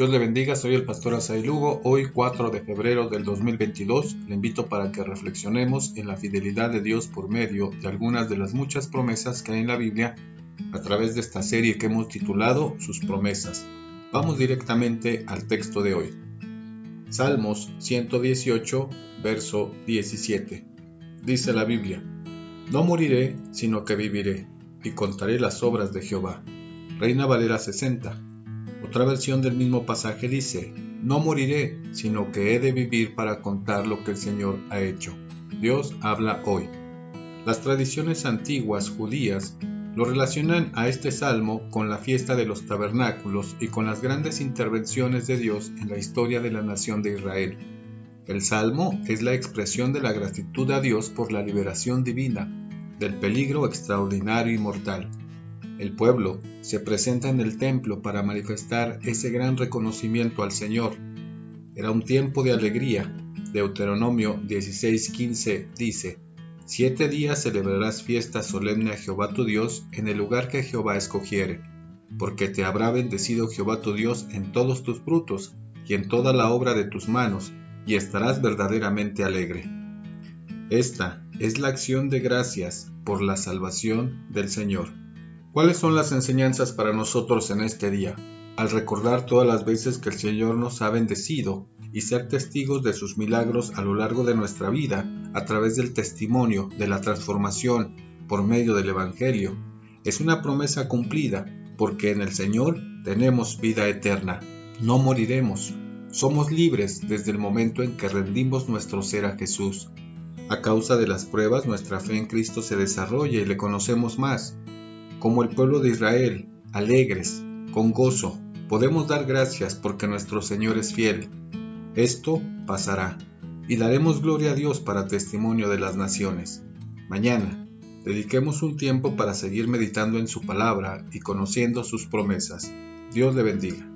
Dios le bendiga, soy el pastor Asai Lugo. Hoy 4 de febrero del 2022 le invito para que reflexionemos en la fidelidad de Dios por medio de algunas de las muchas promesas que hay en la Biblia a través de esta serie que hemos titulado Sus promesas. Vamos directamente al texto de hoy. Salmos 118, verso 17. Dice la Biblia, No moriré, sino que viviré, y contaré las obras de Jehová. Reina Valera 60 otra versión del mismo pasaje dice, no moriré, sino que he de vivir para contar lo que el Señor ha hecho. Dios habla hoy. Las tradiciones antiguas judías lo relacionan a este salmo con la fiesta de los tabernáculos y con las grandes intervenciones de Dios en la historia de la nación de Israel. El salmo es la expresión de la gratitud a Dios por la liberación divina, del peligro extraordinario y mortal. El pueblo se presenta en el templo para manifestar ese gran reconocimiento al Señor. Era un tiempo de alegría. Deuteronomio 16:15 dice, Siete días celebrarás fiesta solemne a Jehová tu Dios en el lugar que Jehová escogiere, porque te habrá bendecido Jehová tu Dios en todos tus frutos y en toda la obra de tus manos, y estarás verdaderamente alegre. Esta es la acción de gracias por la salvación del Señor. ¿Cuáles son las enseñanzas para nosotros en este día? Al recordar todas las veces que el Señor nos ha bendecido y ser testigos de sus milagros a lo largo de nuestra vida a través del testimonio de la transformación por medio del Evangelio, es una promesa cumplida porque en el Señor tenemos vida eterna. No moriremos. Somos libres desde el momento en que rendimos nuestro ser a Jesús. A causa de las pruebas, nuestra fe en Cristo se desarrolla y le conocemos más como el pueblo de Israel, alegres, con gozo, podemos dar gracias porque nuestro Señor es fiel. Esto pasará, y daremos gloria a Dios para testimonio de las naciones. Mañana, dediquemos un tiempo para seguir meditando en su palabra y conociendo sus promesas. Dios le bendiga.